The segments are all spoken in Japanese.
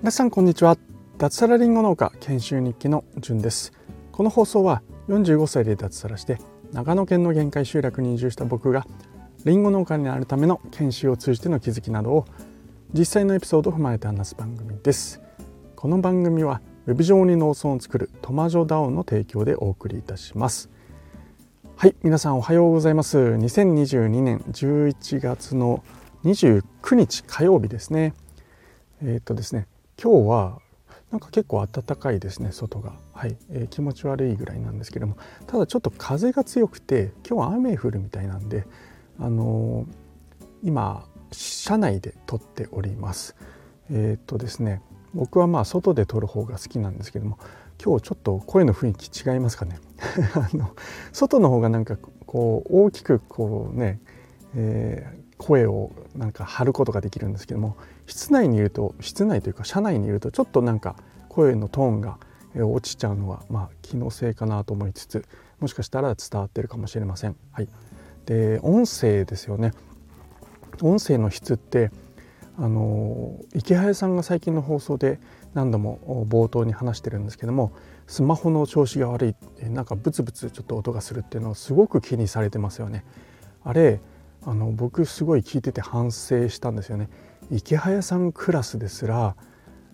皆さんこんにちは。脱サラリンゴ農家研修日記のじゅんです。この放送は45歳で脱サラして長野県の限界集落に移住した僕がリンゴ農家になるための研修を通じての気づきなどを実際のエピソードを踏まえて話す番組です。この番組はウェブ上に農村を作るトマジョダオンの提供でお送りいたします。はい皆さんおはようございます。2022年11月の29日火曜日ですね。えー、っとですね今日はなんか結構暖かいですね外が、はいえー、気持ち悪いぐらいなんですけども。ただちょっと風が強くて今日は雨降るみたいなんであのー、今車内で撮っております。えー、っとですね僕はまあ外で撮る方が好きなんですけども今日ちょっと声の雰囲気違いますかね。あの外の方がなんかこう大きくこうね、え声をなんか張ることができるんですけども室内にいると室内というか車内にいるとちょっとなんか声のトーンが落ちちゃうのはまあ気のせいかなと思いつつもしかしたら伝わってるかもしれません。はい、で音声ですよね。音声の質ってあの池早さんが最近の放送で何度も冒頭に話してるんですけどもスマホの調子が悪いなんかブツブツちょっと音がするっていうのをすごく気にされてますよね。あれあの僕すごい聞いてて反省したんですよね。池早さんクラスですら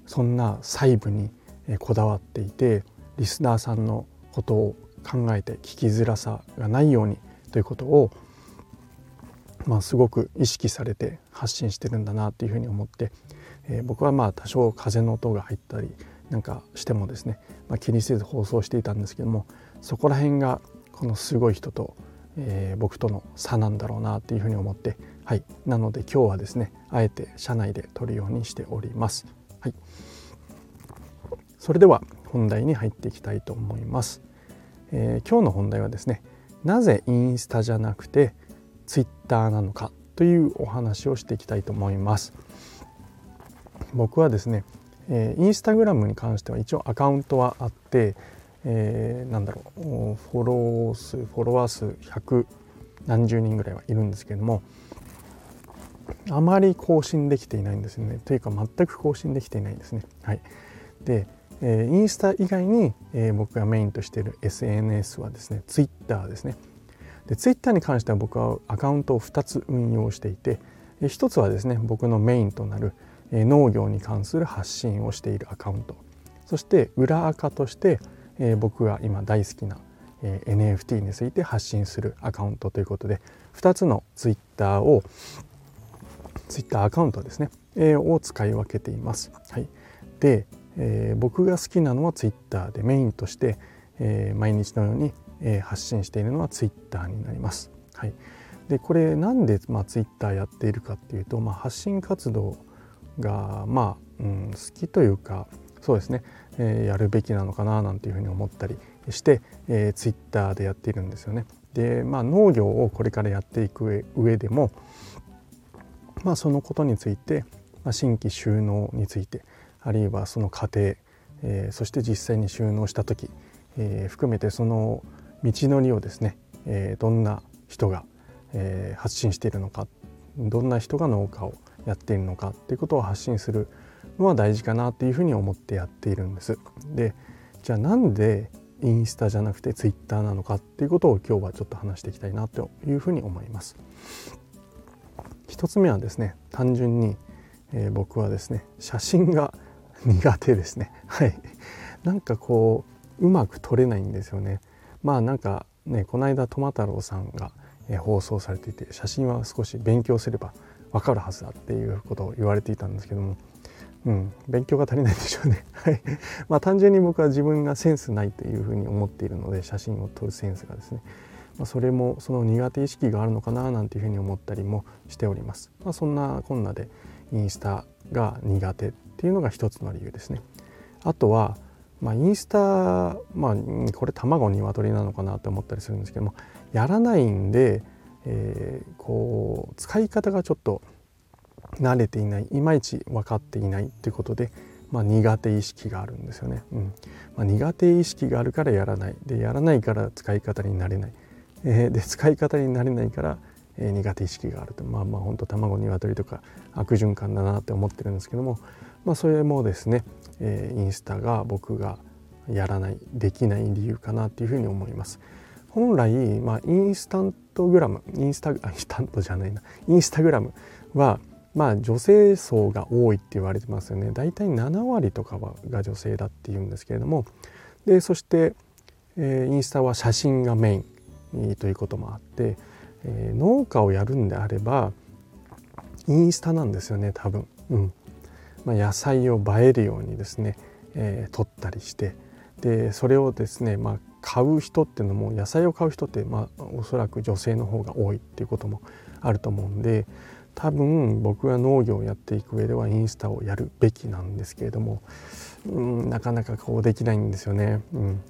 そんな細部にこだわっていてリスナーさんのことを考えて聞きづらさがないようにということを、まあ、すごく意識されて発信してるんだなっていうふうに思って、えー、僕はまあ多少風の音が入ったりなんかしてもですね、まあ、気にせず放送していたんですけどもそこら辺がこのすごい人とえー、僕との差なんだろうなっていうふうに思ってはいなので今日はですねあえて車内で撮るようにしております。はい、それでは本題に入っていきたいと思います。えー、今日の本題はですねなぜインスタじゃなくてツイッターなのかというお話をしていきたいと思います。僕はですね、えー、インスタグラムに関しては一応アカウントはあってえー、なんだろうフォロー数フォロワー数100何十人ぐらいはいるんですけどもあまり更新できていないんですよねというか全く更新できていないんですね。はい、で、えー、インスタ以外に、えー、僕がメインとしている SNS はですね Twitter ですね。で Twitter に関しては僕はアカウントを2つ運用していて1つはですね僕のメインとなる農業に関する発信をしているアカウントそして裏アカとして、僕が今大好きな、NFT について発信するアカウントということで2つの Twitter を Twitter アカウントですね、を使い分けています。はい、で、えー、僕が好きなのは Twitter でメインとして、えー、毎日のように、えー、発信しているのは Twitter になります。はい、でこれなんで、まあ、Twitter やっているかっていうと、まあ、発信活動がまあ、うん、好きというかそうですね、えー、やるべきなのかななんていうふうに思ったりして、えー、ツイッターでやっているんですよね。でまあ農業をこれからやっていく上でもまあそのことについて、まあ、新規収納についてあるいはその過程、えー、そして実際に収納した時、えー、含めてその道のりをですね、えー、どんな人が、えー、発信しているのかどんな人が農家をやっているのかっていうことを発信するのは大事かなっていうふうに思ってやっているんです。でじゃあなんでインスタじゃなくてツイッターなのかっていうことを今日はちょっと話していきたいなというふうに思います。一つ目はですね単純に、えー、僕はですね写真が苦手ですねはいなんかこううまく撮れないんですよねまあなんかねこの間トマ太郎さんが、え、放送されていて写真は少し勉強すればわかるはずだっていうことを言われていたんですけどもうん、勉強が足りないでしょうね。はい。まあ単純に僕は自分がセンスないというふうに思っているので写真を撮るセンスがですね、まあ、それもその苦手意識があるのかななんていうふうに思ったりもしております。まあ、そんなこんなでインスタが苦手っていうのが一つの理由ですね。あとは、まあ、インスタ、まあ、これ卵鶏なのかなと思ったりするんですけどもやらないんで、えー、こう使い方がちょっと慣れていないいまいち分かっていないということで、まあ、苦手意識があるんですよね、うん。まあ、苦手意識があるからやらない。でやらないから使い方になれない、えー、で使い方になれないから、えー、苦手意識があると。まあまあ本当卵鶏とか悪循環だなって思ってるんですけども、まあ、それもですね、えー、インスタが僕がやらないできない理由かなっていうふうに思います。本来、まあ、インスタントグラムインスタあインスタントじゃないな。インスタグラムはまあ女性層が多いって言われてますよね。大体7割とかはが女性だっていうんですけれども。でそして、えー、インスタは写真がメインということもあって、えー、農家をやるんであればインスタなんですよね多分、うん。まあ、野菜を映えるようにですね、えー、撮ったりしてでそれをですね、まあ、買う人っていうのも野菜を買う人って、まあ、おそらく女性の方が多いっていうこともあると思うんで多分僕が農業をやっていく上ではインスタをやるべきなんですけれども、うん、なかなかこうできないんですよね。うん、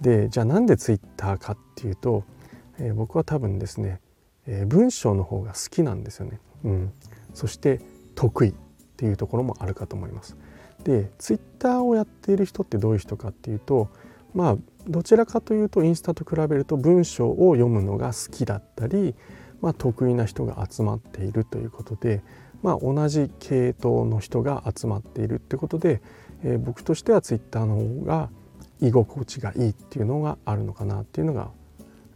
でじゃあなんでツイッターかっていうと、えー、僕は多分ですね、えー、文章の方が好きなんですよね。うん、そして得意っていうところもあるかと思います。でツイッターをやっている人ってどういう人かっていうとまあどちらかというとインスタと比べると文章を読むのが好きだったり、まあ、得意な人が集まっているということで、まあ、同じ系統の人が集まっているってことで、えー、僕としてはツイッターの方が居心地がいいっていうのがあるのかなっていうのが、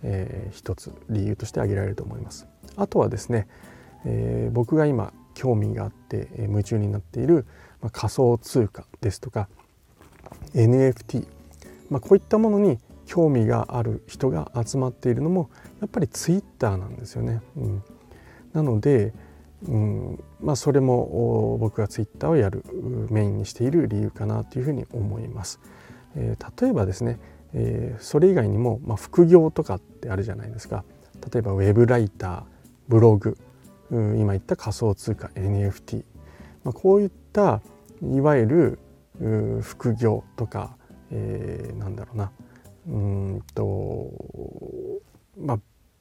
えー、一つ理由として挙げられると思います。あとはですね、えー、僕が今興味があって、え夢中になっている、ま、仮想通貨ですとか NFT まあ、こういったものに興味がある人が集まっているのもやっぱりツイッターなんですよね。うん、なので、うんまあ、それも僕がツイッターをやるメインにしている理由かなというふうに思います。えー、例えばですね、えー、それ以外にも、まあ、副業とかってあるじゃないですか。例えばウェブライターブログ今言った仮想通貨 NFT、まあ、こういったいわゆる副業とかえー、なんだろうな。うんとまあ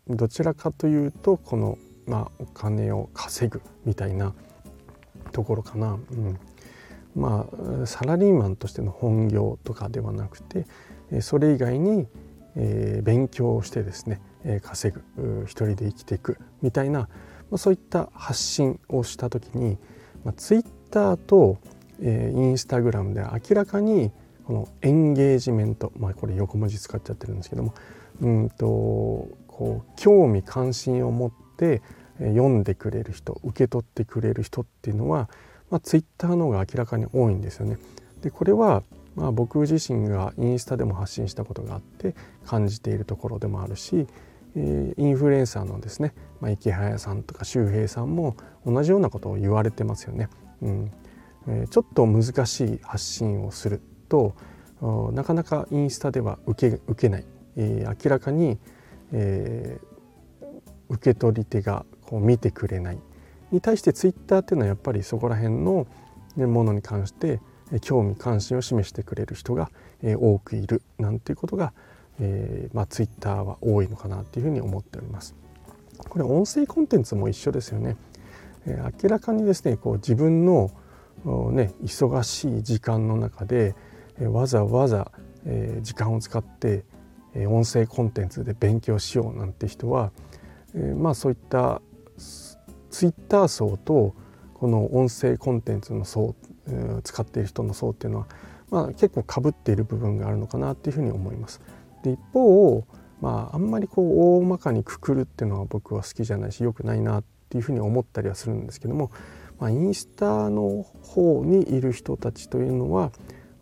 どちらかというとこの、まあ、お金を稼ぐみたいなところかな、うん、まあサラリーマンとしての本業とかではなくてそれ以外に、えー、勉強をしてですね稼ぐ一人で生きていくみたいな、まあ、そういった発信をした時に、まあ、ツイッターと、えー、インスタグラムで明らかにこのエンゲージメントまあこれ横文字使っちゃってるんですけどもうんとこう興味関心を持って読んでくれる人受け取ってくれる人っていうのは、まあ、ツイッターの方が明らかに多いんですよね。でこれはまあ僕自身がインスタでも発信したことがあって感じているところでもあるし、インフルエンサーのですね、まあ、池早さんとか周平さんも同じようなことを言われてますよね。うん。えー、ちょっと難しい発信をするとなかなかインスタでは受け受けない、えー、明らかに、えー、受け取り手がこう見てくれない。に対してツイッターっていうのはやっぱりそこら辺のものに関して興味関心を示してくれる人が多くいるなんていうことが、えーまあ、ツイッターは多いのかなっていうふうに思っております。これ音声コンテンツも一緒ですよね。えー、明らかにですねこう自分のね忙しい時間の中で、えわざわざ、え時間を使って、え音声コンテンツで勉強しようなんて人は、えまあそういったツイッター層とこの音声コンテンツの層、使っている人の層っていうのは、まあ、結構かぶっている部分があるのかなっていうふうに思います。で一方まああんまりこう大まかにくくるっていうのは僕は好きじゃないし良くないなっていうふうに思ったりはするんですけども、まあ、インスタの方にいる人たちというのは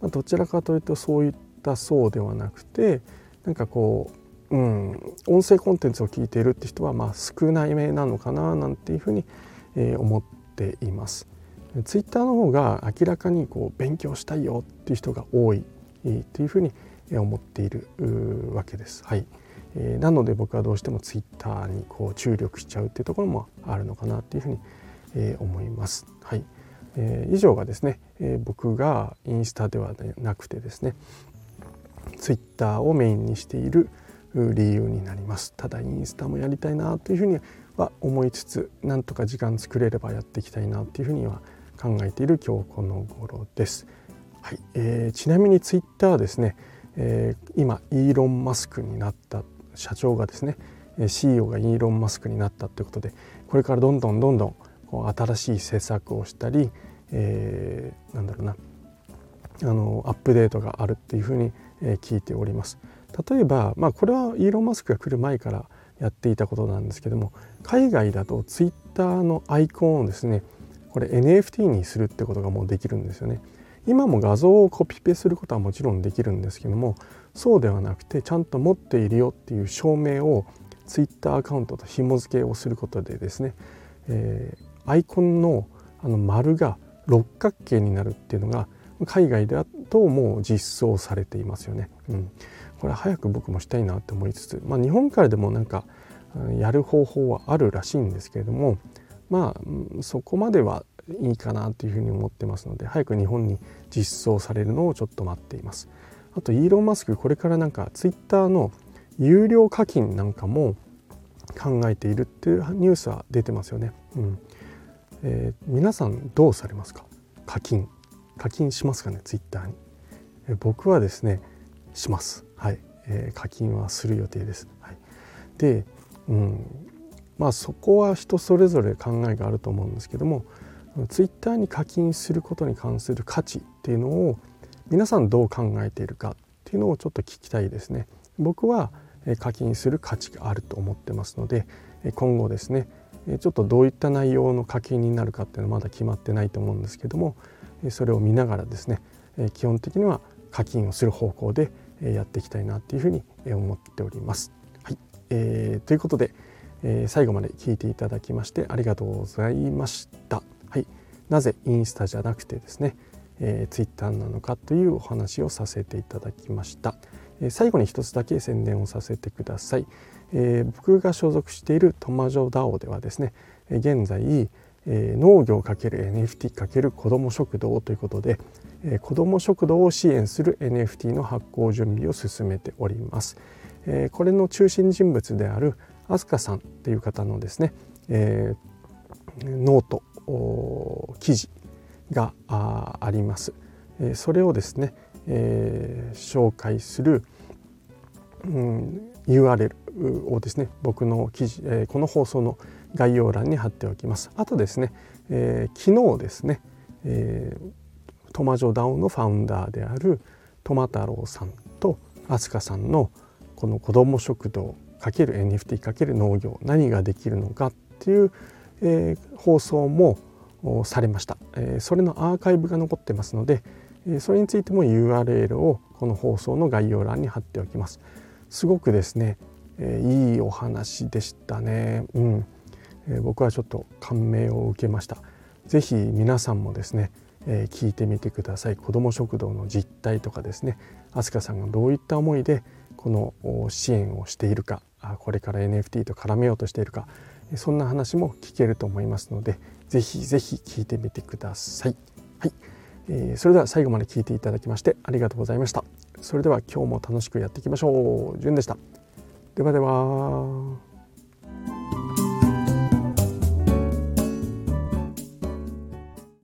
まあ、どちらかというとそういった層ではなくてなんかこう、うん、音声コンテンツを聞いているって人はまあ少ないめなのかななんていうふうに、えー、思っています。ツイッターの方が明らかにこう勉強したいよっていう人が多いというふうに思っているわけです。はい、え、なので僕はどうしてもツイッターにこう注力しちゃうっていうところもあるのかなっていうふうに、え、思います。はい、え、以上がですね、え、僕がインスタではなくてですねツイッターをメインにしている理由になります。ただインスタもやりたいなというふうには思いつつなんとか時間作れればやっていきたいなというふうには考えている今日この頃です、はい。えー、ちなみにツイッターはですね、えー、今イーロン・マスクになった社長がですね CEO がイーロン・マスクになったということでこれからどんどんどんどんこう新しい施策をしたり、えー、なんだろうなあのアップデートがあるっていうふうに、聞いております。例えば、まあ、これはイーロン・マスクが来る前からやっていたことなんですけども海外だとツイッターのアイコンをですねこれ NFT にするってことがもうできるんですよね。今も画像をコピペすることはもちろんできるんですけどもそうではなくてちゃんと持っているよっていう証明を Twitter アカウントと紐付けをすることでですね、えー、アイコンのあの丸が六角形になるっていうのが海外だともう実装されていますよね。うん、これ早く僕もしたいなって思いつつ、まあ、日本からでもなんかやる方法はあるらしいんですけれどもまあそこまではいいかなというふうに思ってますので早く日本に実装されるのをちょっと待っています。あとイーロン・マスクこれからなんかツイッターの有料課金なんかも考えているっていうニュースは出てますよね。うん。えー、皆さんどうされますか？課金。課金しますかね？ツイッターに、えー、僕はですねします。はい、えー、課金はする予定です、はい、で、うん、まあそこは人それぞれ考えがあると思うんですけどもツイッターに課金することに関する価値っていうのを皆さんどう考えているかっていうのをちょっと聞きたいですね。僕は課金する価値があると思ってますので今後ですねちょっとどういった内容の課金になるかっていうのはまだ決まってないと思うんですけどもそれを見ながらですね基本的には課金をする方向でやっていきたいなっていうふうに思っております。はい、えー、ということで、え、最後まで聞いていただきましてありがとうございました。はい、なぜインスタじゃなくてですね、えー、ツイッターなのかというお話をさせていただきました。えー、最後に一つだけ宣伝をさせてください。えー、僕が所属しているトマジョダオではですね、現在、えー、農業 ×NFT× 子ども食堂ということで、えー、子ども食堂を支援する NFT の発行準備を進めております。えー、これの中心人物である飛鳥さんっていう方のですね、えー、ノート記事があります。それをですね、えー、紹介する、うん、URL をですね僕の記事、えー、この放送の概要欄に貼っておきます。あとですね、えー、昨日ですね、えー、トマジョダウのファウンダーであるトマ太郎さんと飛鳥さんのこの子ども食堂 ×NFT× 農業何ができるのかっていう、えー、放送もされました、えー、それのアーカイブが残ってますので、えー、それについても URL をこの放送の概要欄に貼っておきます。すごくですね、えー、いいお話でしたね。うん、えー、僕はちょっと感銘を受けました。是非皆さんもですね、えー、聞いてみてください。子ども食堂の実態とかですね飛鳥さんがどういった思いでこの支援をしているかこれから NFT と絡めようとしているかそんな話も聞けると思いますのでぜひぜひ聞いてみてください。はい、えー、それでは最後まで聞いていただきましてありがとうございました。それでは今日も楽しくやっていきましょう。じゅんでした。ではでは。